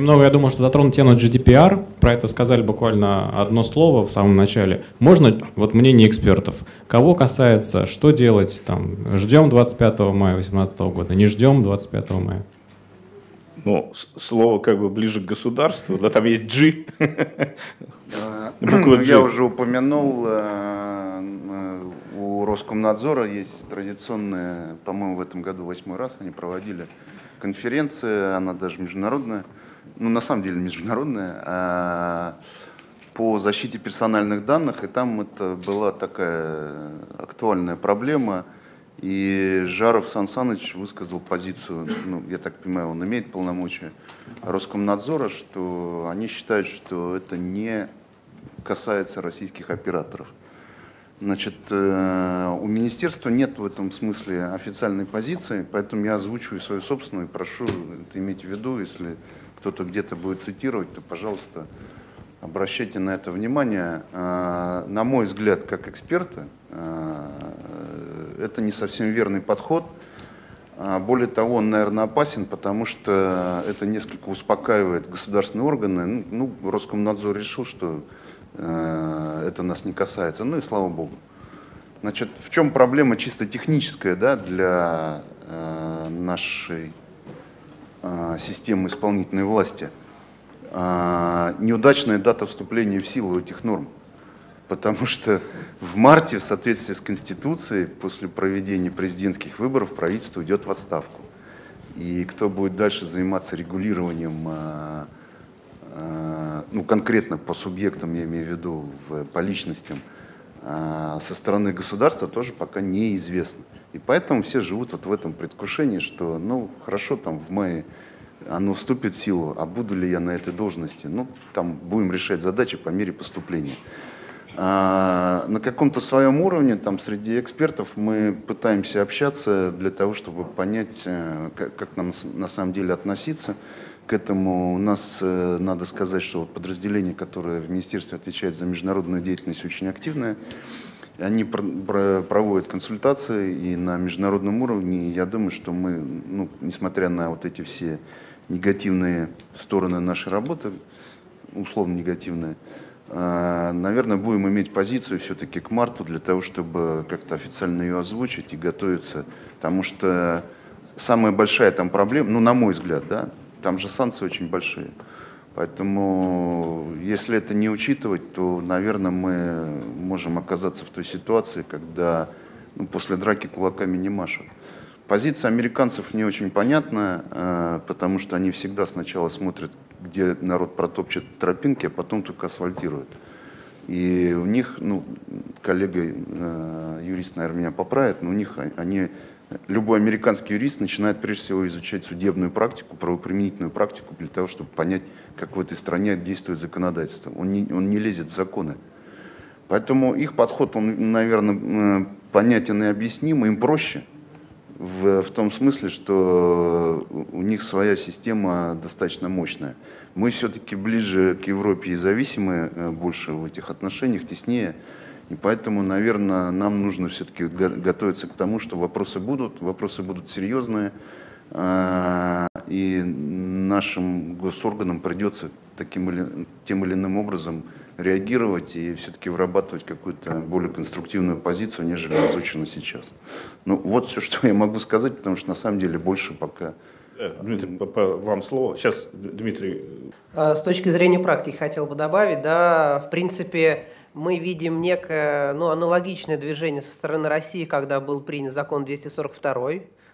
Немного, я думаю, что затронуть тему GDPR. Про это сказали буквально одно слово в самом начале. Можно, вот мнение экспертов, кого касается, что делать, там, ждем 25 мая 2018 года, не ждем 25 мая? Ну, слово как бы ближе к государству, да, там есть G. Ну, я уже упомянул, э, э, у Роскомнадзора есть традиционная, по-моему, в этом году восьмой раз они проводили конференция, она даже международная, ну, на самом деле международная, а, по защите персональных данных, и там это была такая актуальная проблема, и Жаров Сан Саныч высказал позицию, ну, я так понимаю, он имеет полномочия Роскомнадзора, что они считают, что это не касается российских операторов. Значит, э, у министерства нет в этом смысле официальной позиции, поэтому я озвучиваю свою собственную и прошу это иметь в виду, если кто-то где-то будет цитировать, то, пожалуйста, обращайте на это внимание. Э, на мой взгляд, как эксперта, э, это не совсем верный подход. Более того, он, наверное, опасен, потому что это несколько успокаивает государственные органы. Ну, ну Роскомнадзор решил, что это нас не касается. Ну и слава богу. Значит, в чем проблема чисто техническая да, для нашей системы исполнительной власти? Э, неудачная дата вступления в силу этих норм. Потому что в марте, в соответствии с Конституцией, после проведения президентских выборов, правительство идет в отставку. И кто будет дальше заниматься регулированием Э, ну, конкретно по субъектам, я имею в виду, по личностям, со стороны государства тоже пока неизвестно. И поэтому все живут вот в этом предвкушении, что, ну, хорошо, там в мае оно вступит в силу, а буду ли я на этой должности? Ну, там будем решать задачи по мере поступления. А, на каком-то своем уровне, там, среди экспертов мы пытаемся общаться для того, чтобы понять, э, как, как нам на самом деле относиться к этому у нас, э, надо сказать, что подразделение, которое в министерстве отвечает за международную деятельность, очень активное. Они проводят консультации и на международном уровне. Я думаю, что мы, ну, несмотря на вот эти все негативные стороны нашей работы, условно негативные, э, наверное, будем иметь позицию все-таки к марту для того, чтобы как-то официально ее озвучить и готовиться. Потому что самая большая там проблема, ну, на мой взгляд, да, там же санкции очень большие. Поэтому, если это не учитывать, то, наверное, мы можем оказаться в той ситуации, когда ну, после драки кулаками не машут. Позиция американцев не очень понятна, э, потому что они всегда сначала смотрят, где народ протопчет тропинки, а потом только асфальтируют. И у них, ну, коллега, э, юрист, наверное, меня поправит, но у них они любой американский юрист начинает прежде всего изучать судебную практику, правоприменительную практику для того, чтобы понять, как в этой стране действует законодательство. Он не, он не лезет в законы. Поэтому их подход, он, наверное, понятен и объясним, им проще в, в том смысле, что у них своя система достаточно мощная. Мы все-таки ближе к Европе и зависимы э, больше в этих отношениях, теснее. И поэтому, наверное, нам нужно все-таки готовиться к тому, что вопросы будут, вопросы будут серьезные, а, и нашим госорганам придется таким или, тем или иным образом реагировать и все-таки вырабатывать какую-то более конструктивную позицию, нежели озвучено сейчас. Ну, вот все, что я могу сказать, потому что на самом деле больше пока... Дмитрий, вам слово. Сейчас, Дмитрий. А, с точки зрения практики хотел бы добавить, да, в принципе, мы видим некое ну, аналогичное движение со стороны России, когда был принят закон 242,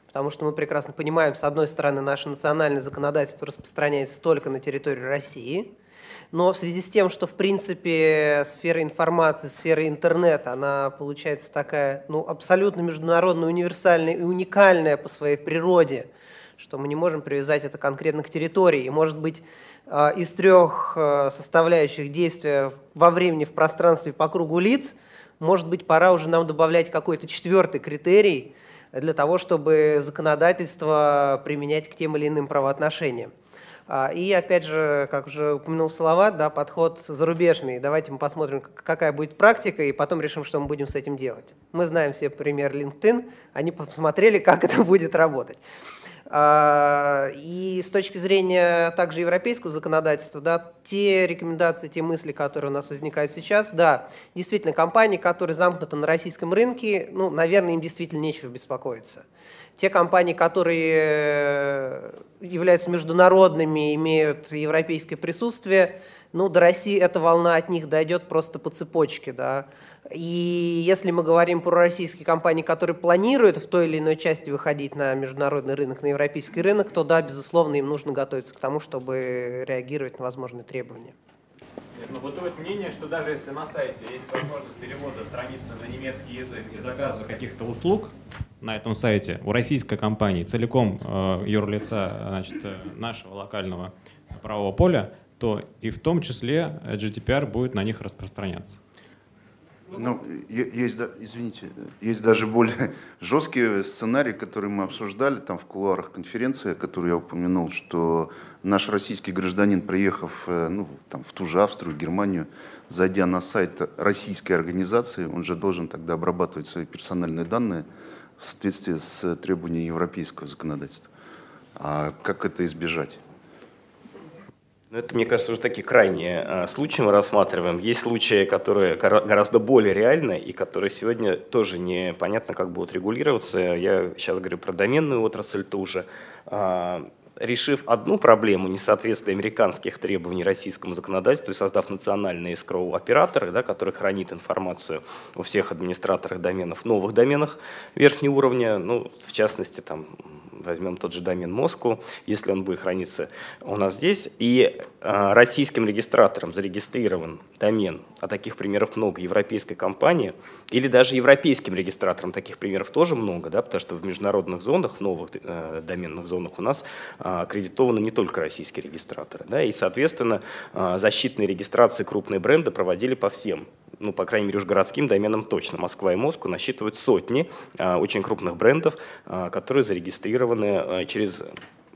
потому что мы прекрасно понимаем, с одной стороны, наше национальное законодательство распространяется только на территории России, но в связи с тем, что, в принципе, сфера информации, сфера интернета, она получается такая, ну, абсолютно международная, универсальная и уникальная по своей природе, что мы не можем привязать это конкретно к территории. И, может быть, а, из трех а, составляющих действия во времени, в пространстве, по кругу лиц, может быть, пора уже нам добавлять какой-то четвертый критерий для того, чтобы законодательство применять к тем или иным правоотношениям. А, и опять же, как уже упомянул Салават, да, подход зарубежный. Давайте мы посмотрим, какая будет практика, и потом решим, что мы будем с этим делать. Мы знаем все пример LinkedIn, они посмотрели, как это будет работать. А, и с точки зрения также европейского законодательства, да, те рекомендации, те мысли, которые у нас возникают сейчас, да, действительно, компании, которые замкнуты на российском рынке, ну, наверное, им действительно нечего беспокоиться. Те компании, которые э, являются международными, имеют европейское присутствие, ну, до России эта волна от них дойдет просто по цепочке, да. И если мы говорим про российские компании, которые планируют в той или иной части выходить на международный рынок, на европейский рынок, то да, безусловно, им нужно готовиться к тому, чтобы реагировать на возможные требования. Но бытует мнение, что даже если на сайте есть возможность перевода страницы на немецкий язык и заказа каких-то услуг на этом сайте у российской компании целиком э, юрлица значит, э, нашего локального правового поля, то и в том числе GDPR будет на них распространяться. Ну, есть, извините, есть даже более жесткие сценарии, которые мы обсуждали там в кулуарах конференции, которую я упомянул, что наш российский гражданин, приехав э, ну, там, в ту же Австрию, Германию, зайдя на сайт российской организации, он же должен тогда обрабатывать свои персональные данные в соответствии с требованиями европейского законодательства. А как это избежать? Ну, это, мне кажется, уже такие крайние а, случаи мы рассматриваем. Есть случаи, которые гораздо более реальны и которые сегодня тоже непонятно, как будут регулироваться. Я сейчас говорю про доменную отрасль тоже. А, решив одну проблему несоответствия американских требований российскому законодательству и создав национальные escrow-операторы, да, который хранит информацию у всех администраторах доменов, новых доменах верхнего уровня, ну, в частности, там, возьмем тот же домен Москву, если он будет храниться у нас здесь, и э, российским регистратором зарегистрирован домен, а таких примеров много, европейской компании, или даже европейским регистратором таких примеров тоже много, да, потому что в международных зонах, в новых э, доменных зонах у нас э, аккредитованы не только российские регистраторы, да, и, соответственно, э, защитные регистрации крупные бренды проводили по всем ну, по крайней мере, уж городским доменам точно. Москва и Москва насчитывают сотни э, очень крупных брендов, э, которые зарегистрированы э, через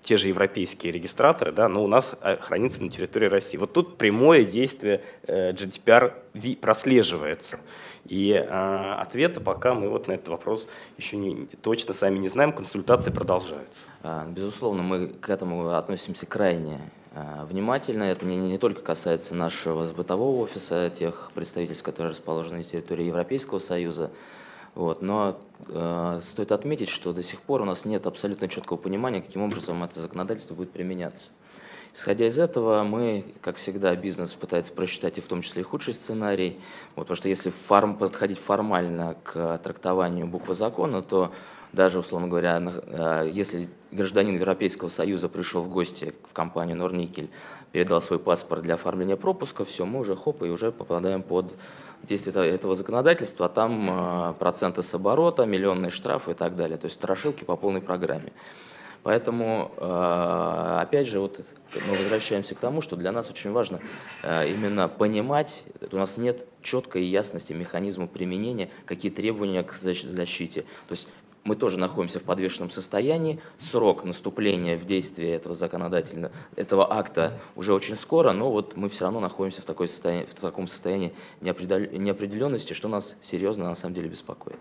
те же европейские регистраторы, да, но у нас хранится на территории России. Вот тут прямое действие GDPR прослеживается. И э, ответа пока мы вот на этот вопрос еще не, точно сами не знаем, консультации продолжаются. А, безусловно, мы к этому относимся крайне Э, внимательно. Это не, не только касается нашего бытового офиса, тех представительств, которые расположены на территории Европейского Союза, вот. Но э, стоит отметить, что до сих пор у нас нет абсолютно четкого понимания, каким образом это законодательство будет применяться. Исходя из этого, мы, как всегда, бизнес пытается просчитать и в том числе и худший сценарий, вот, потому что если форм, подходить формально к трактованию буквы закона, то даже, условно говоря, э, если гражданин Европейского Союза пришел в гости в компанию Норникель, передал свой паспорт для оформления пропуска, все, мы уже хоп, и уже попадаем под действие этого законодательства, а там э, проценты с оборота, миллионные штрафы и так далее. То есть страшилки по полной программе. Поэтому, э, опять же, вот мы возвращаемся к тому, что для нас очень важно именно понимать, у нас нет четкой ясности механизма применения, какие требования к защите. То есть мы тоже находимся в подвешенном состоянии. Срок наступления в действие этого законодательного, этого акта уже очень скоро, но вот мы все равно находимся в, такой состоянии, в таком состоянии неопределенности, что нас серьезно на самом деле беспокоит.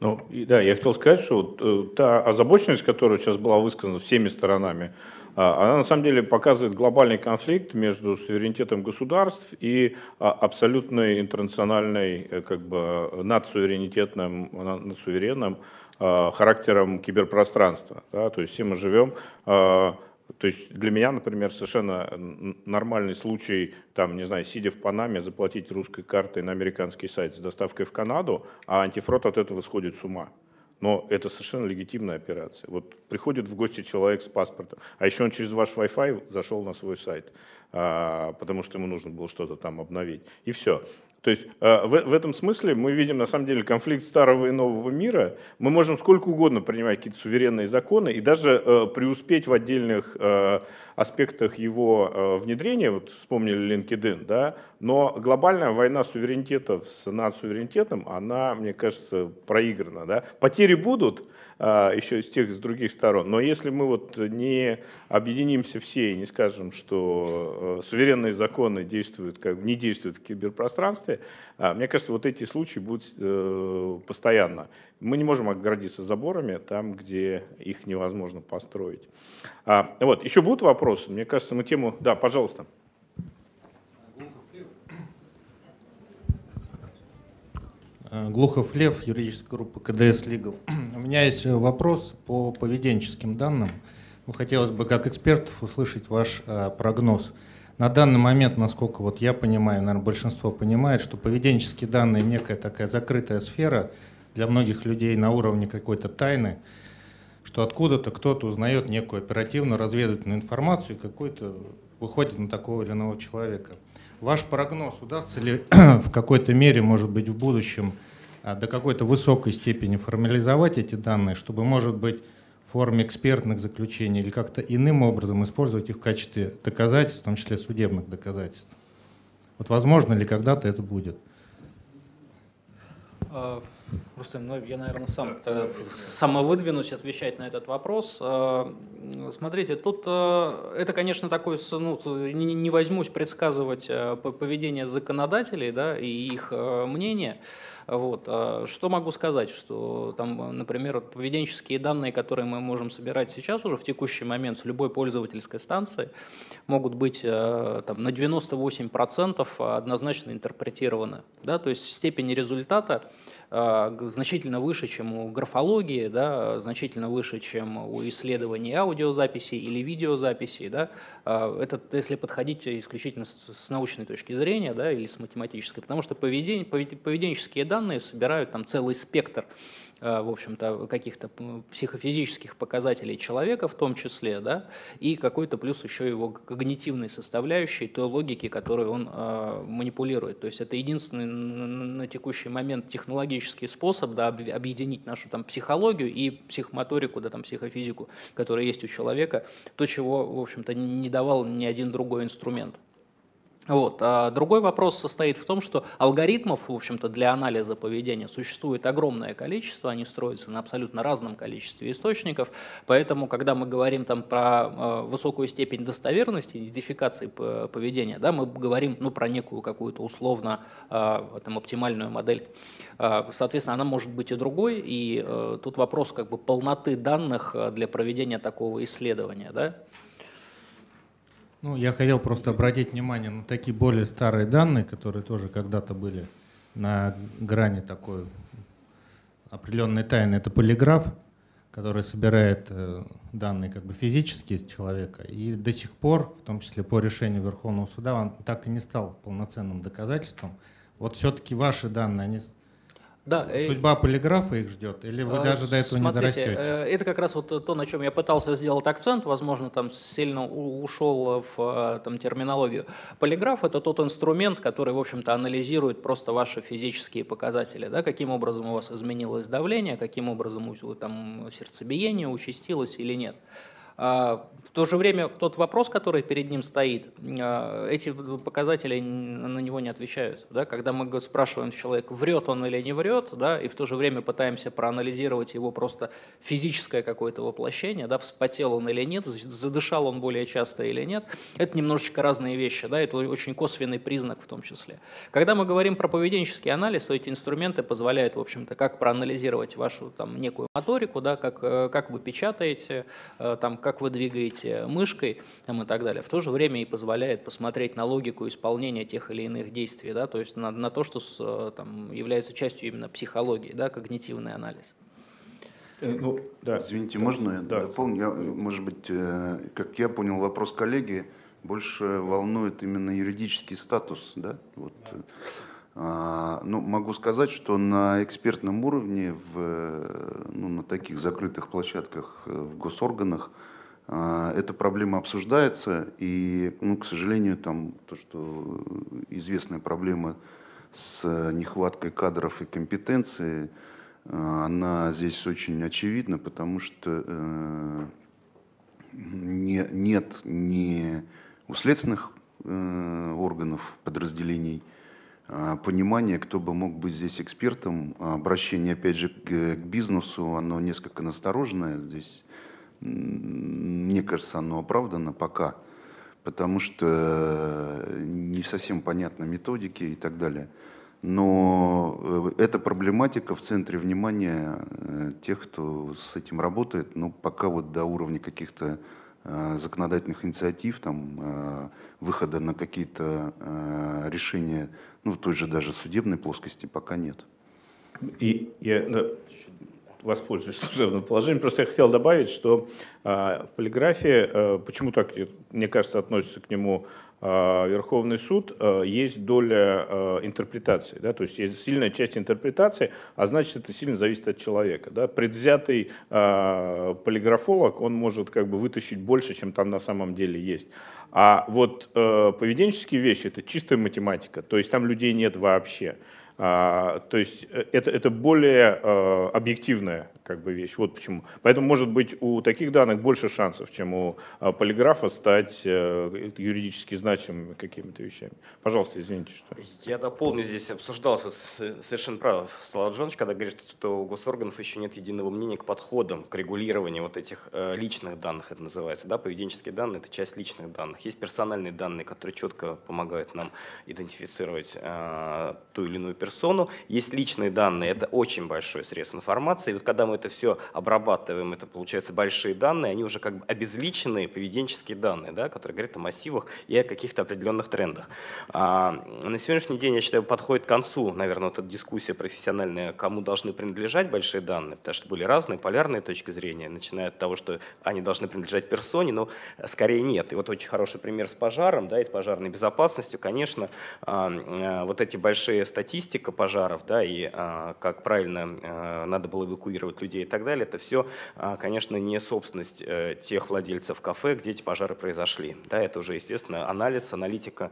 Ну, да, я хотел сказать, что вот, э, та озабоченность, которая сейчас была высказана всеми сторонами, а, она на самом деле показывает глобальный конфликт между суверенитетом государств и а, абсолютной интернациональной, э, как бы, надсуверенитетным, надсуверенным Э, характером киберпространства. Да? То есть все мы живем э, то есть для меня, например, совершенно нормальный случай, там, не знаю, сидя в Панаме, заплатить русской картой на американский сайт с доставкой в Канаду, а антифрод от этого сходит с ума. Но это совершенно легитимная операция. Вот приходит в гости человек с паспортом, а еще он через ваш Wi-Fi зашел на свой сайт, а, потому что ему нужно было что-то там обновить. И все. То есть э, в, в этом смысле мы видим на самом деле конфликт старого и нового мира. Мы можем сколько угодно принимать какие-то суверенные законы и даже э, преуспеть в отдельных э, аспектах его внедрения. Вот вспомнили LinkedIn, да, Но глобальная война суверенитетов с надсуверенитетом, она, мне кажется, проиграна. Да? Потери будут, еще с тех, с других сторон. Но если мы вот не объединимся все и не скажем, что э, суверенные законы действуют, как, не действуют в киберпространстве, а, мне кажется, вот эти случаи будут э, постоянно. Мы не можем оградиться заборами там, где их невозможно построить. А, вот, еще будут вопросы? Мне кажется, мы тему... Да, пожалуйста. Э, Глухов Лев, юридическая группа КДС Legal. У меня есть вопрос по поведенческим данным. Ну, хотелось бы как экспертов услышать ваш э, прогноз. На данный момент, насколько вот я понимаю, наверное, большинство понимает, что поведенческие данные некая такая закрытая сфера для многих людей на уровне какой-то тайны, что откуда-то кто-то узнает некую оперативную разведывательную информацию и какой-то выходит на такого или иного человека. Ваш прогноз, удастся ли в какой-то мере, может быть, в будущем а, до какой-то высокой степени формализовать эти данные, чтобы, может быть, в форме экспертных заключений или как-то иным образом использовать их в качестве доказательств, в том числе судебных доказательств? Вот возможно ли когда-то это будет? А, Рустам, ну, я, наверное, сам самовыдвинусь отвечать на этот вопрос. А, смотрите, тут а, это, конечно, такой, ну, не возьмусь предсказывать поведение законодателей да, и их мнение. Вот. Что могу сказать, что там, например, поведенческие данные, которые мы можем собирать сейчас уже в текущий момент с любой пользовательской станции, могут быть там, на 98% однозначно интерпретированы. Да? То есть степень результата а, значительно выше, чем у графологии, да, значительно выше, чем у исследований аудиозаписей или видеозаписей. Да. А, это если подходить исключительно с научной точки зрения да, или с математической, потому что поведение, поведенческие данные собирают там целый спектр Э, в общем-то, каких-то психофизических показателей человека в том числе, да, и какой-то плюс еще его когнитивной составляющей, той логики, которой он э, манипулирует. То есть это единственный на текущий момент технологический способ да, объединить нашу там, психологию и психомоторику, да, там, психофизику, которая есть у человека, то, чего, в общем-то, не давал ни один другой инструмент. Вот. А другой вопрос состоит в том, что алгоритмов, в общем-то, для анализа поведения существует огромное количество, они строятся на абсолютно разном количестве источников, поэтому, когда мы говорим там про э, высокую степень достоверности, идентификации поведения, да, мы говорим ну, про некую какую-то условно э, там, оптимальную модель. Э, соответственно, она может быть и другой, и тут вопрос как бы полноты данных для проведения такого исследования. Да? Ну, я хотел просто обратить внимание на такие более старые данные, которые тоже когда-то были на грани такой определенной тайны. Это полиграф, который собирает э, данные как бы физические из человека. И до сих пор, в том числе по решению Верховного суда, он так и не стал полноценным доказательством. Вот все-таки ваши данные, они да, э, Судьба полиграфа их ждет, или вы а, даже до этого смотрите, не дорастете? Э, это как раз вот то, на чем я пытался сделать акцент, возможно, там сильно ушел в там, терминологию. Полиграф – это тот инструмент, который, в общем-то, анализирует просто ваши физические показатели, да, каким образом у вас изменилось давление, каким образом там, сердцебиение участилось или нет. А, в то же время тот вопрос, который перед ним стоит, а, эти показатели на него не отвечают. Да? Когда мы спрашиваем человека, врет он или не врет, да, и в то же время пытаемся проанализировать его просто физическое какое-то воплощение, да, вспотел он или нет, задышал он более часто или нет, это немножечко разные вещи, да, это очень косвенный признак в том числе. Когда мы говорим про поведенческий анализ, то эти инструменты позволяют, в общем-то, как проанализировать вашу там, некую моторику, да, как, э, как вы печатаете, э, там, как вы двигаете мышкой там, и так далее, в то же время и позволяет посмотреть на логику исполнения тех или иных действий, да, то есть на, на то, что с, там, является частью именно психологии, да, когнитивный анализ. Э, ну, да. Извините, можно я да. дополню? Я, может быть, э, как я понял вопрос коллеги, больше волнует именно юридический статус, да? Вот. А, ну, могу сказать, что на экспертном уровне, в, ну, на таких закрытых площадках э, в госорганах, эта проблема обсуждается, и, ну, к сожалению, там то, что известная проблема с нехваткой кадров и компетенции, а, она здесь очень очевидна, потому что э, не, нет ни у следственных э, органов, подразделений, э, понимание, кто бы мог быть здесь экспертом. Обращение, опять же, к бизнесу, оно несколько настороженное. Здесь, мне кажется, оно оправдано пока, потому что не совсем понятны методики и так далее. Но эта проблематика в центре внимания тех, кто с этим работает, ну, пока вот до уровня каких-то Э, законодательных инициатив, там, э, выхода на какие-то э, решения, ну, в той же даже судебной плоскости пока нет. И я воспользуюсь служебным положением. Просто я хотел добавить, что в полиграфии, почему так, мне кажется, относится к нему а, Верховный суд, а, есть доля а, интерпретации, да, то есть есть сильная часть интерпретации, а значит это сильно зависит от человека. Да. Предвзятый полиграфолог, он может как бы вытащить больше, чем там на самом деле есть. А вот поведенческие вещи это чистая математика, то есть там людей нет вообще. А, то есть э, это, это более э, объективная как бы вещь. Вот почему. Поэтому, может быть, у таких данных больше шансов, чем у э, полиграфа стать юридически значимыми какими-то вещами. Пожалуйста, извините, что... Я дополню, здесь обсуждался совершенно прав Слава Джонович, когда говорит, что у госорганов еще нет единого мнения к подходам, к регулированию вот этих личных данных, это называется. Да? Поведенческие данные – это часть личных данных. Есть персональные данные, которые четко помогают нам идентифицировать ту или иную персону персону. Есть личные данные, это очень большой срез информации. И вот когда мы это все обрабатываем, это получаются большие данные, они уже как бы обезличенные поведенческие данные, да, которые говорят о массивах и о каких-то определенных трендах. А, на сегодняшний день, я считаю, подходит к концу, наверное, вот эта дискуссия профессиональная, кому должны принадлежать большие данные, потому что были разные полярные точки зрения, начиная от того, что они должны принадлежать персоне, но скорее нет. И вот очень хороший пример с пожаром, да, и с пожарной безопасностью, конечно, а, а, вот эти большие статистики, статистика пожаров, да, и а, как правильно а, надо было эвакуировать людей и так далее, это все, а, конечно, не собственность а, тех владельцев кафе, где эти пожары произошли. Да, это уже, естественно, анализ, аналитика,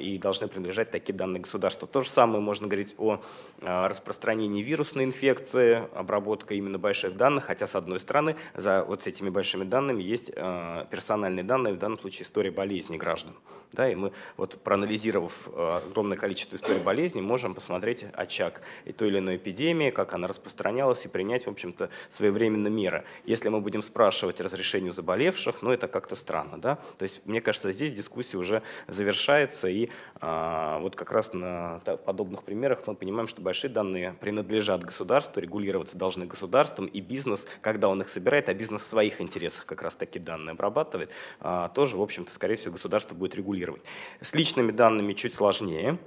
и должны принадлежать такие данные государства. То же самое можно говорить о распространении вирусной инфекции, обработка именно больших данных, хотя, с одной стороны, за вот этими большими данными есть персональные данные, в данном случае история болезни граждан. Да, и мы, вот проанализировав огромное количество историй болезней, можем посмотреть, очаг и той или иной эпидемии, как она распространялась, и принять, в общем-то, своевременно меры. Если мы будем спрашивать разрешение у заболевших, ну, это как-то странно, да? То есть, мне кажется, здесь дискуссия уже завершается, и а, вот как раз на подобных примерах мы понимаем, что большие данные принадлежат государству, регулироваться должны государством, и бизнес, когда он их собирает, а бизнес в своих интересах как раз такие данные обрабатывает, а, тоже, в общем-то, скорее всего, государство будет регулировать. С личными данными чуть сложнее.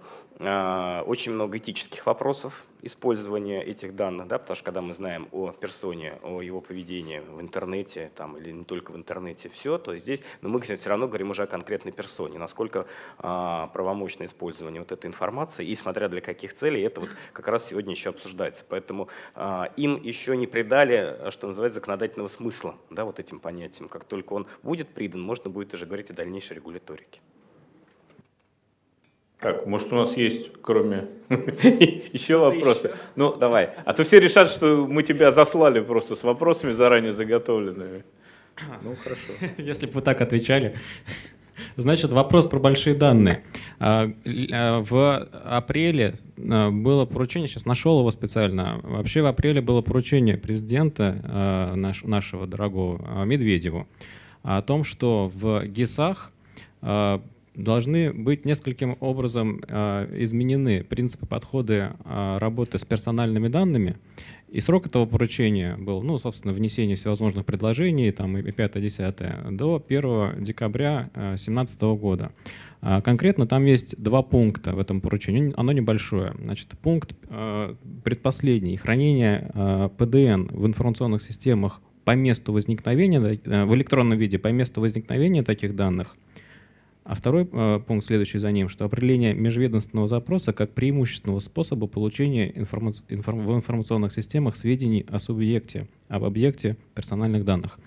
А, очень много этических вопросов использования этих данных, да, потому что когда мы знаем о персоне, о его поведении в интернете там, или не только в интернете, все, то здесь но мы все равно говорим уже о конкретной персоне, насколько а, правомочно использование вот этой информации и смотря для каких целей, это вот как раз сегодня еще обсуждается. Поэтому а, им еще не придали, что называется, законодательного смысла да, вот этим понятиям. Как только он будет придан, можно будет уже говорить о дальнейшей регуляторике. Так, может, у нас есть, кроме еще вопросы? Ну, давай. А то все решат, что мы тебя заслали просто с вопросами заранее заготовленными. Ну, хорошо. Если бы вы так отвечали. Значит, вопрос про большие данные. А, а, в апреле а, было поручение, сейчас нашел его специально, вообще в апреле было поручение президента нашего дорогого Медведеву о том, что в ГИСах должны быть нескольким образом э, изменены принципы подхода э, работы с персональными данными. И срок этого поручения был, ну, собственно, внесение всевозможных предложений, там, и 5-10, до 1 декабря 2017 э, года. А конкретно там есть два пункта в этом поручении, оно небольшое. Значит, пункт предпоследний, хранение ПДН в информационных системах по месту возникновения, в электронном виде по месту возникновения таких данных – а второй э, пункт, следующий за ним, что определение межведомственного запроса как преимущественного способа получения информа информ в информационных системах сведений о субъекте, об объекте персональных данных.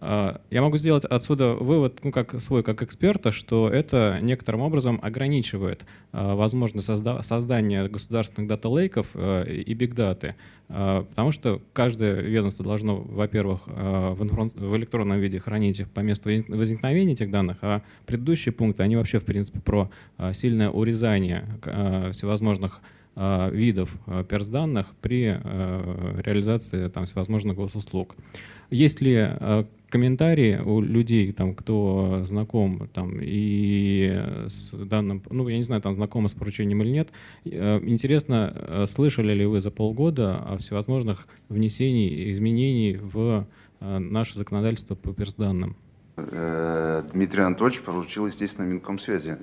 А, я могу сделать отсюда вывод, ну, как свой, как эксперта, что это некоторым образом ограничивает а, возможность созда создания государственных дата-лейков а, и бигдаты, потому что каждое ведомство должно, во-первых, в, в электронном виде хранить их по месту возникновения этих данных, а предыдущие пункты, они вообще, в принципе, про сильное урезание всевозможных видов перс-данных при реализации там, всевозможных госуслуг. Есть ли комментарии у людей, там, кто знаком там, и с данным, ну, я не знаю, там, знакомы с поручением или нет. Э, интересно, э, слышали ли вы за полгода о всевозможных внесений, изменений в э, наше законодательство по персданным? Дмитрий Анатольевич поручил, естественно, Минкомсвязи,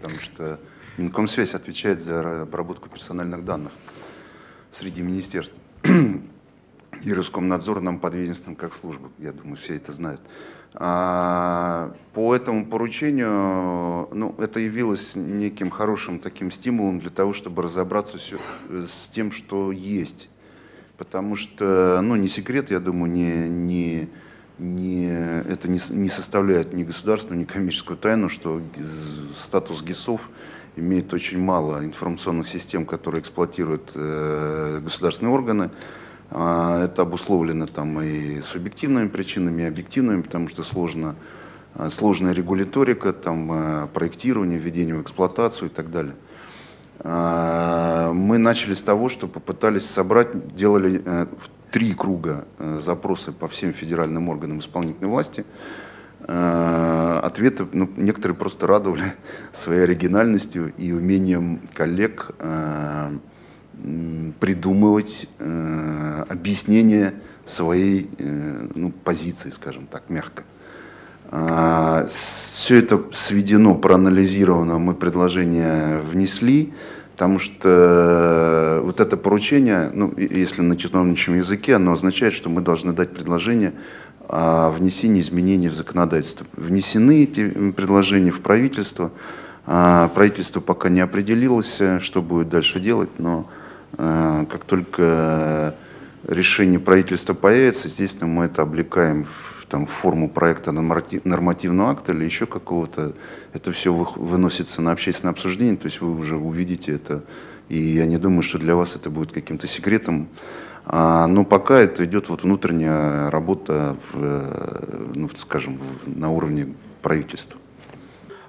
потому что Минкомсвязь отвечает за обработку персональных данных среди министерств и Роскомнадзор нам подведомствен как служба. Я думаю, все это знают. А, по этому поручению, ну, это явилось неким хорошим таким стимулом для того, чтобы разобраться все, с тем, что есть. Потому что, ну, не секрет, я думаю, не, не, не, это не, не составляет ни государственную, ни коммерческую тайну, что статус ГИСов имеет очень мало информационных систем, которые эксплуатируют э, государственные органы. А, это обусловлено там и субъективными причинами, и объективными, потому что сложно, а, сложная регуляторика, там, а, проектирование, введение в эксплуатацию и так далее. Мы начали с того, что попытались собрать, делали э, три круга э, запросы по всем федеральным органам исполнительной власти. Ответы, ну, некоторые просто радовали своей оригинальностью и умением коллег придумывать э, объяснение своей э, ну, позиции, скажем так, мягко. Все это сведено, проанализировано, мы предложение внесли, потому что вот это поручение, ну, если на чиновничьем языке, оно означает, что мы должны дать предложение о внесении изменений в законодательство. Внесены эти предложения в правительство, а правительство пока не определилось, что будет дальше делать, но Э, как только решение правительства появится, естественно, мы это облекаем в, там, форму проекта нормативного акта или еще какого-то. Это все выносится на общественное обсуждение, то есть вы уже увидите это. И я не думаю, что для вас это будет каким-то секретом. А, но пока это идет вот внутренняя работа, в, э, ну, скажем, на уровне правительства.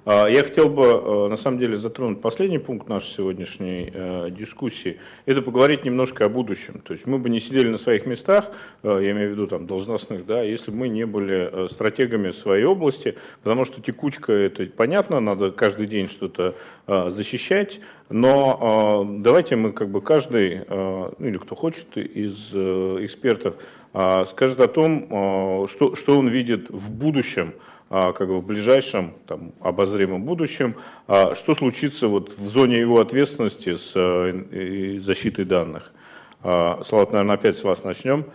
А, я хотел бы, э, на самом деле, затронуть последний пункт нашей сегодняшней э, дискуссии. Это поговорить немножко о будущем. То есть мы бы не сидели на своих местах, э, я имею в виду там должностных, да, если бы мы не были стратегами своей области, потому что текучка, это понятно, надо каждый день что-то защищать, но давайте мы как бы каждый, ну или кто хочет из экспертов, скажет о том, что, что он видит в будущем, как бы в ближайшем там, обозримом будущем, а, что случится вот в зоне его ответственности с э, защитой данных. А, Слава, наверное, опять с вас начнем.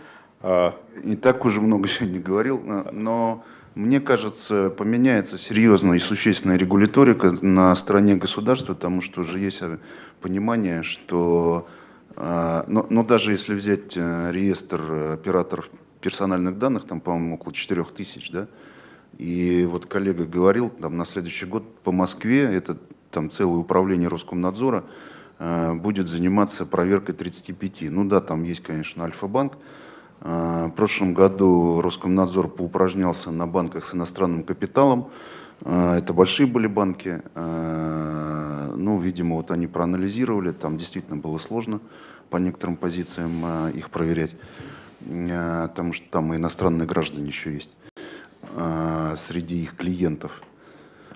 Не так уже много сегодня говорил, но мне кажется, поменяется серьезная и существенная регуляторика на стороне государства, потому что уже есть понимание, что но, но даже если взять э, реестр операторов персональных данных, там, по-моему, около 4 тысяч, да, и вот коллега говорил, там на следующий год по Москве, это там целое управление Роскомнадзора, э, будет заниматься проверкой 35. Ну да, там есть, конечно, Альфа-банк. Э, в прошлом году Роскомнадзор поупражнялся на банках с иностранным капиталом. Э, это большие были банки. Ну, видимо, вот они проанализировали, там действительно было сложно по некоторым позициям их проверять, потому что там и иностранные граждане еще есть. А, среди их клиентов.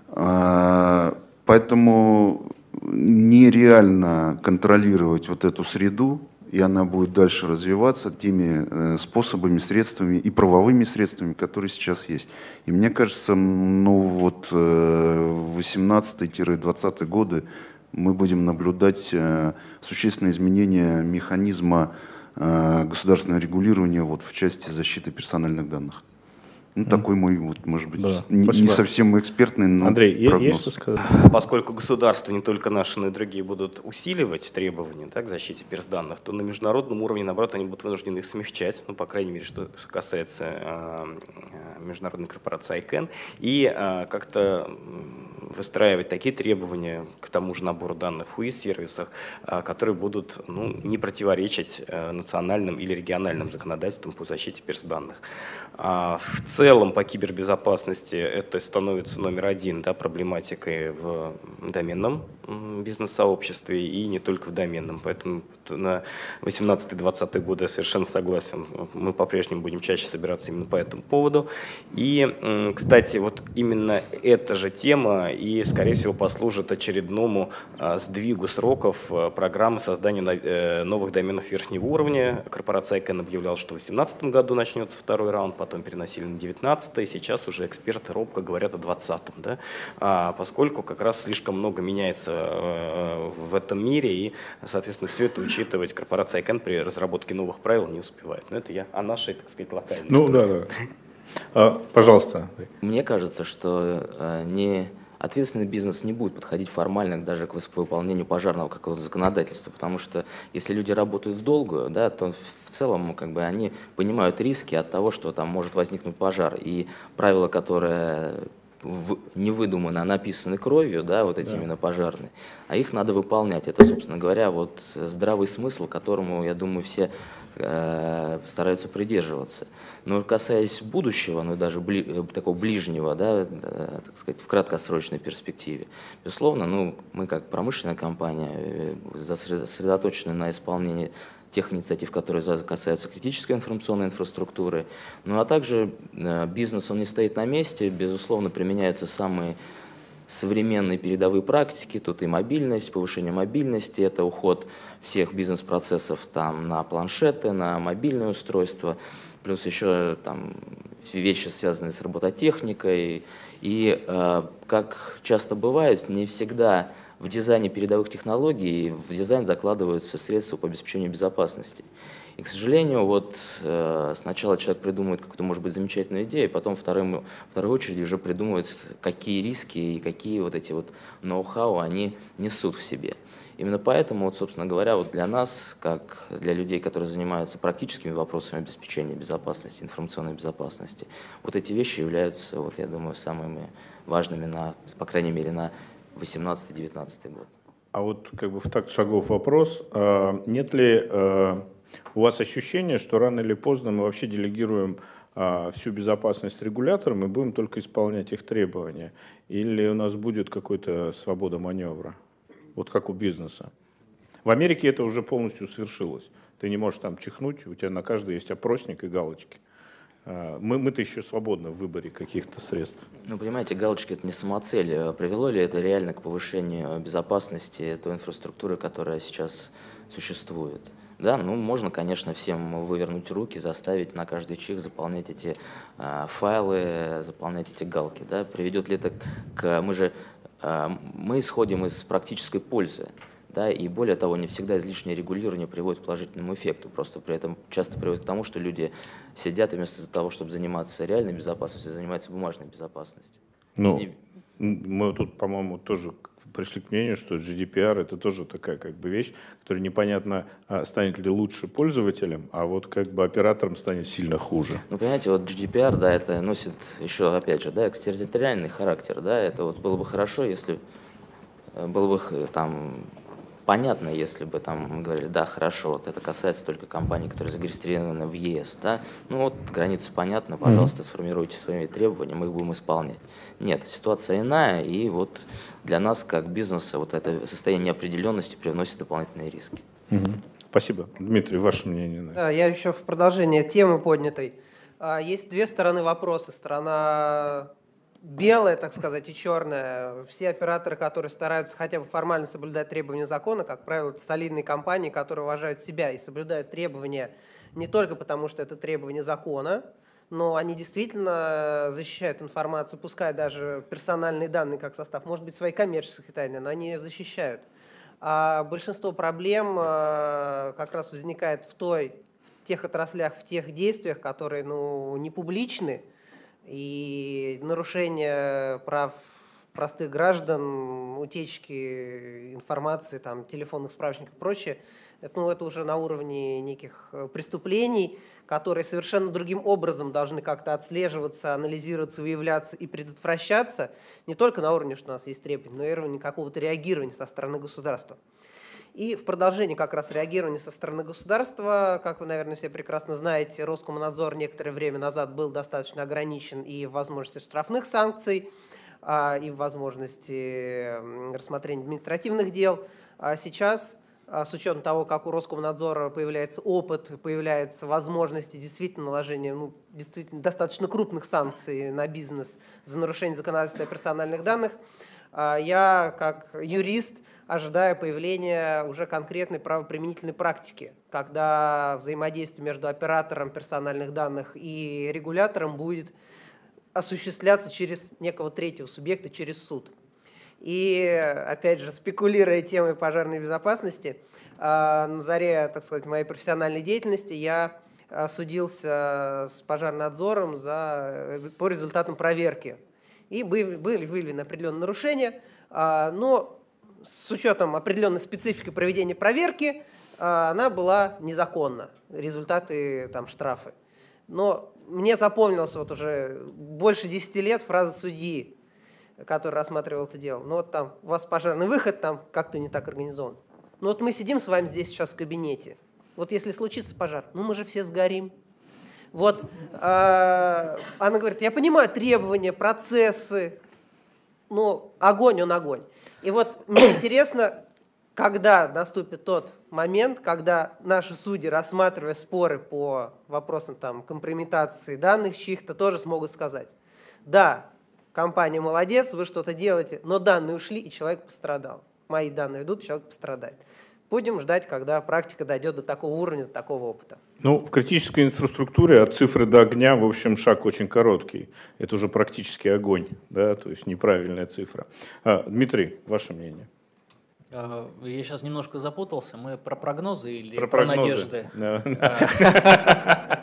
А, поэтому нереально контролировать вот эту среду, и она будет дальше развиваться теми э, способами, средствами и правовыми средствами, которые сейчас есть. И мне кажется, ну вот 18-20 э, годы мы будем наблюдать э, существенные изменения механизма государственного регулирования вот в части защиты персональных данных. Ну, mm. такой мой, вот, может быть, да. не, не совсем экспертный, но Андрей, прогноз. есть что сказать? Поскольку государство, не только наши, но и другие, будут усиливать требования так, к защите персданных, то на международном уровне, наоборот, они будут вынуждены их смягчать, ну, по крайней мере, что касается э, международной корпорации ICANN, и э, как-то выстраивать такие требования к тому же набору данных в УИС-сервисах, э, которые будут ну, не противоречить э, национальным или региональным законодательствам по защите персданных. А в целом целом по кибербезопасности это становится номер один да, проблематикой в доменном бизнес-сообществе и не только в доменном. Поэтому на 18-20 годы я совершенно согласен. Мы по-прежнему будем чаще собираться именно по этому поводу. И, кстати, вот именно эта же тема и, скорее всего, послужит очередному а, сдвигу сроков а, программы создания э, новых доменов верхнего уровня. Корпорация ICANN объявляла, что в 2018 году начнется второй раунд, потом переносили на 2019 15 сейчас уже эксперты робко говорят о 20 да? а, поскольку как раз слишком много меняется э, в этом мире, и, соответственно, все это учитывать корпорация ICANN при разработке новых правил не успевает. Но это я о нашей, так сказать, локальной Ну истории. да, да. А, пожалуйста. Мне кажется, что э, не... Они ответственный бизнес не будет подходить формально даже к выполнению пожарного какого-то законодательства, потому что если люди работают в долгую, да, то в целом как бы, они понимают риски от того, что там может возникнуть пожар. И правила, которые не выдуманы, а написаны кровью, да, вот эти да. именно пожарные, а их надо выполнять. Это, собственно говоря, вот здравый смысл, которому, я думаю, все стараются придерживаться. Но касаясь будущего, ну даже бли, э, такого ближнего, да, э, так сказать, в краткосрочной перспективе, безусловно, ну, мы как промышленная компания э, сосредоточены на исполнении тех инициатив, которые касаются критической информационной инфраструктуры. Ну а также бизнес, он не стоит на месте, безусловно, применяются самые современные передовые практики, тут и мобильность, повышение мобильности, это уход всех бизнес-процессов там на планшеты, на мобильные устройства, плюс еще там вещи, связанные с робототехникой. И, э, как часто бывает, не всегда в дизайне передовых технологий в дизайн закладываются средства по обеспечению безопасности. И, к сожалению, вот э, сначала человек придумывает какую-то, может быть, замечательную идею, потом вторым, второй очереди уже придумывает, какие риски и какие вот эти вот ноу-хау они несут в себе. Именно поэтому, вот, собственно говоря, вот для нас, как для людей, которые занимаются практическими вопросами обеспечения безопасности, информационной безопасности, вот эти вещи являются, вот, я думаю, самыми важными, на, по крайней мере, на 18-19 год. А вот как бы в такт шагов вопрос, а, нет ли а, у вас ощущение, что рано или поздно мы вообще делегируем а, всю безопасность регуляторам и будем только исполнять их требования? Или у нас будет какая-то свобода маневра? Вот как у бизнеса. В Америке это уже полностью свершилось. Ты не можешь там чихнуть, у тебя на каждой есть опросник и галочки. А, мы, мы-то еще свободны в выборе каких-то средств. Ну, понимаете, галочки – это не самоцель. Привело ли это реально к повышению безопасности той инфраструктуры, которая сейчас существует? Да, ну можно, конечно, всем вывернуть руки, заставить на каждый чих заполнять эти э, файлы, заполнять эти галки. Да? Приведет ли это к... Мы же э, мы исходим из практической пользы. Да, и более того, не всегда излишнее регулирование приводит к положительному эффекту. Просто при этом часто приводит к тому, что люди сидят и вместо того, чтобы заниматься реальной безопасностью, занимаются бумажной безопасностью. Ну, мы тут, по-моему, тоже пришли к мнению, что GDPR это тоже такая как бы вещь, которая непонятно, а, станет ли лучше пользователям, а вот как бы операторам станет сильно хуже. Ну, понимаете, вот GDPR, да, это носит еще, опять же, да, экстерриториальный характер, да, это вот было бы хорошо, если э, было бы там понятно, если бы там мы говорили, да, хорошо, вот это касается только компаний, которые зарегистрированы в ЕС, да, ну вот границы понятны, пожалуйста, сформируйте свои требования, мы их будем исполнять. Нет, ситуация иная, и вот для нас, как бизнеса, вот это состояние неопределенности привносит дополнительные риски. Угу. Спасибо. Дмитрий, ваше мнение? Да, я еще в продолжение темы поднятой. А, есть две стороны вопроса. Сторона белое, так сказать, и черное. Все операторы, которые стараются хотя бы формально соблюдать требования закона, как правило, это солидные компании, которые уважают себя и соблюдают требования не только потому, что это требования закона, но они действительно защищают информацию, пускай даже персональные данные как состав, может быть, свои коммерческие тайны, но они ее защищают. А большинство проблем э, как раз возникает в той, в тех отраслях, в тех действиях, которые ну, не публичны, и нарушение прав простых граждан, утечки информации, там, телефонных справочников и прочее, это, ну, это уже на уровне неких э, преступлений, которые совершенно другим образом должны как-то отслеживаться, анализироваться, выявляться и предотвращаться, не только на уровне, что у нас есть требования, но и уровне какого-то реагирования со стороны государства. И в продолжении как раз реагирования со стороны государства, как вы, наверное, все прекрасно знаете, Роскомнадзор некоторое время назад был достаточно ограничен и в возможности штрафных санкций, а, и в возможности рассмотрения административных дел. А сейчас, а, с учетом того, как у Роскомнадзора появляется опыт, появляются возможности действительно наложения ну, действительно достаточно крупных санкций на бизнес за нарушение законодательства о персональных данных, я как юрист ожидая появления уже конкретной правоприменительной практики, когда взаимодействие между оператором персональных данных и регулятором будет осуществляться через некого третьего субъекта, через суд. И, опять же, спекулируя темой пожарной безопасности, а, на заре, так сказать, моей профессиональной деятельности я судился с пожарнадзором за, по результатам проверки. И были, выявлены определенные нарушения, а, но с учетом определенной специфики проведения проверки, а, она была незаконна. Результаты там штрафы. Но мне запомнилась вот уже больше 10 лет фраза судьи, который рассматривал это дело. Ну вот там у вас пожарный выход там как-то не так организован. Ну вот мы сидим с вами здесь сейчас в кабинете. Вот если случится пожар, ну мы же все сгорим. Вот э, она говорит, я понимаю требования, процессы, но огонь он огонь. И вот мне интересно, когда наступит тот момент, когда наши судьи, рассматривая споры по вопросам там, компрометации данных чьих-то, тоже смогут сказать, да, компания молодец, вы что-то делаете, но данные ушли, и человек пострадал. Мои данные идут, человек пострадает. Будем ждать, когда практика дойдет до такого уровня, до такого опыта. Ну, в критической инфраструктуре от цифры до огня, в общем, шаг очень короткий. Это уже практически огонь, да, то есть неправильная цифра. А, Дмитрий, ваше мнение? А, я сейчас немножко запутался. Мы про прогнозы или про, про надежды?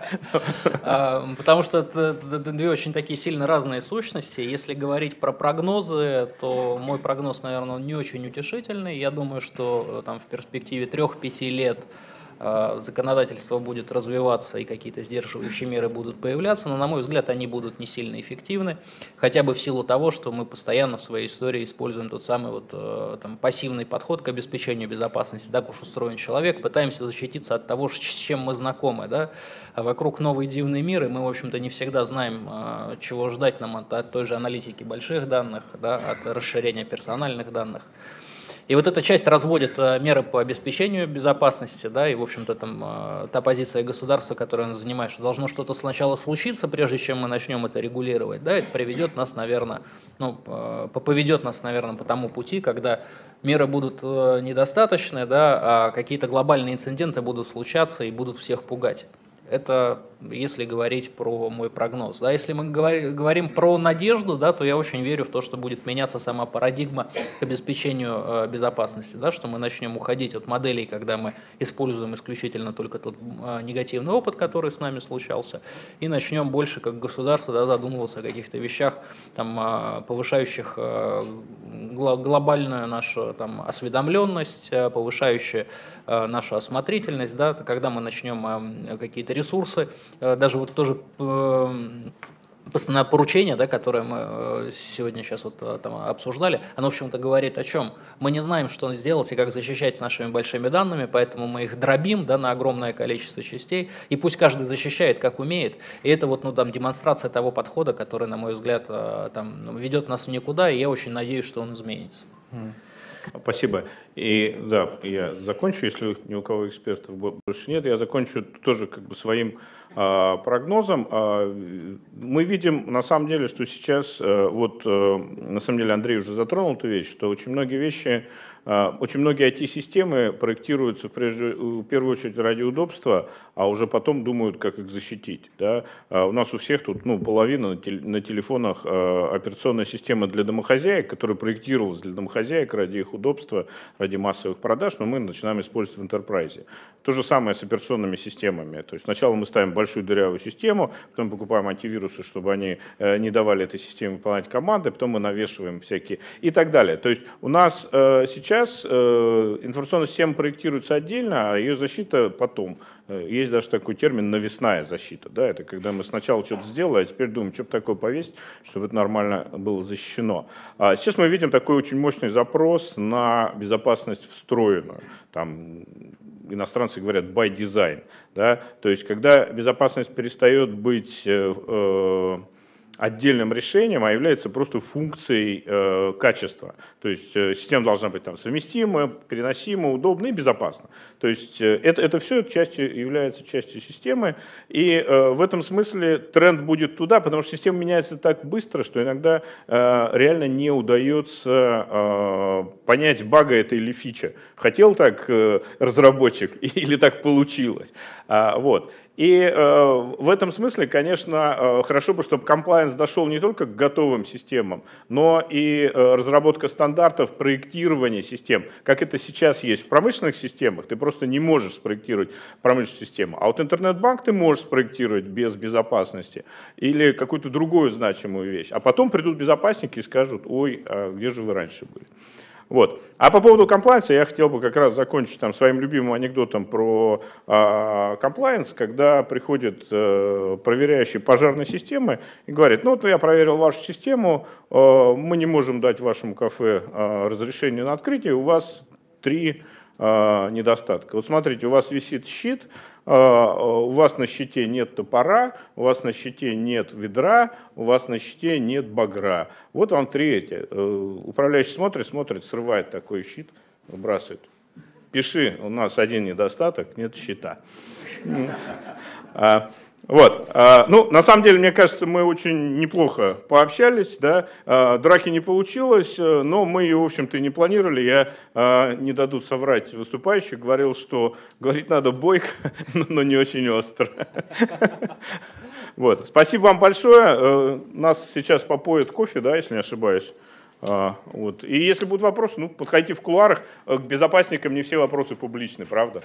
А, потому что это две очень такие сильно разные сущности. Если говорить про прогнозы, то мой прогноз, наверное, не очень утешительный. Я думаю, что там в перспективе трех-пяти лет Э, законодательство будет развиваться и какие-то сдерживающие меры будут появляться, но, на мой взгляд, они будут не сильно эффективны, хотя бы в силу того, что мы постоянно в своей истории используем тот самый вот, э, там, пассивный подход к обеспечению безопасности. Так уж устроен человек, пытаемся защититься от того, с чем мы знакомы. Да? А вокруг новый дивный мир, и мы, в общем-то, не всегда знаем, э, чего ждать нам от, от той же аналитики больших данных, да, от расширения персональных данных. И вот эта часть разводит э, меры по обеспечению безопасности, да, и, в общем-то, там э, та позиция государства, которую она занимает, что должно что-то сначала случиться, прежде чем мы начнем это регулировать, да, это приведет нас, наверное, ну, э, поведет нас, наверное, по тому пути, когда меры будут недостаточны, да, а какие-то глобальные инциденты будут случаться и будут всех пугать. Это если говорить про мой прогноз. Да, если мы говорим про надежду, да, то я очень верю в то, что будет меняться сама парадигма к обеспечению э, безопасности, да, что мы начнем уходить от моделей, когда мы используем исключительно только тот э, негативный опыт, который с нами случался, и начнем больше как государство да, задумываться о каких-то вещах, там, э, повышающих глобальную нашу там, осведомленность, повышающую нашу осмотрительность, да, когда мы начнем какие-то ресурсы Э, даже вот тоже эм, постановное поручение, да, которое мы э, сегодня сейчас вот э, там обсуждали, оно, в общем-то, говорит о чем? Мы не знаем, что сделать и как защищать с нашими большими данными, поэтому мы их дробим да, на огромное количество частей, и пусть каждый защищает, как умеет. И это вот, ну, там, демонстрация того подхода, который, на мой взгляд, там, ведет нас в никуда, и я очень надеюсь, что он изменится. Спасибо. И да, я закончу, если ни у кого экспертов больше нет, я закончу тоже как бы своим а, прогнозом. А, мы видим на самом деле, что сейчас, э, вот э, на самом деле Андрей уже затронул эту вещь, что очень многие вещи очень многие IT-системы проектируются прежде, в первую очередь ради удобства, а уже потом думают, как их защитить. Да? У нас у всех тут ну, половина на телефонах операционная система для домохозяек, которая проектировалась для домохозяек ради их удобства, ради массовых продаж, но мы начинаем использовать в enterprise. То же самое с операционными системами. То есть сначала мы ставим большую дырявую систему, потом покупаем антивирусы, чтобы они э, не давали этой системе выполнять команды, потом мы навешиваем всякие и так далее. То есть у нас э, сейчас э, информационная система проектируется отдельно, а ее защита потом. Есть даже такой термин «навесная защита». Да? Это когда мы сначала что-то сделали, а теперь думаем, что бы такое повесить, чтобы это нормально было защищено. А сейчас мы видим такой очень мощный запрос на безопасность встроенную. Там иностранцы говорят by design. Да? То есть когда безопасность перестает быть э, э, отдельным решением, а является просто функцией э, качества. То есть э, система должна быть там совместима, переносима, удобна и безопасна. То есть э, это, это все частью, является частью системы. И э, в этом смысле тренд будет туда, потому что система меняется так быстро, что иногда э, реально не удается э, понять, бага это или фича. Хотел так э, разработчик или так получилось. А, вот. И э, в этом смысле, конечно, э, хорошо бы, чтобы комплайенс дошел не только к готовым системам, но и э, разработка стандартов проектирования систем, как это сейчас есть в промышленных системах. Ты просто не можешь спроектировать промышленную систему. А вот интернет-банк ты можешь спроектировать без безопасности или какую-то другую значимую вещь. А потом придут безопасники и скажут, ой, а где же вы раньше были? Вот. А по поводу комплайенса я хотел бы как раз закончить там, своим любимым анекдотом про комплайенс, а, когда приходит э, проверяющий пожарной системы и говорит, ну вот я проверил вашу систему, э, мы не можем дать вашему кафе э, разрешение на открытие, у вас три э, недостатка. Вот смотрите, у вас висит щит, а, у вас на щите нет топора, у вас на щите нет ведра, у вас на щите нет багра. Вот вам эти. Э, управляющий смотрит, смотрит, срывает такой щит, выбрасывает. Пиши, у нас один недостаток, нет щита. Вот. А, ну, на самом деле, мне кажется, мы очень неплохо пообщались, да, а, драки не получилось, э, но мы ее, в общем-то, и не планировали. Я, а, не дадут соврать выступающий, говорил, что говорить надо бойко, но не очень остро. Вот. Спасибо вам большое. Э, нас сейчас попоет кофе, да, если не ошибаюсь. Вот. И если будут вопросы, ну, подходите в кулуарах. Э, к безопасникам не все вопросы публичны, правда?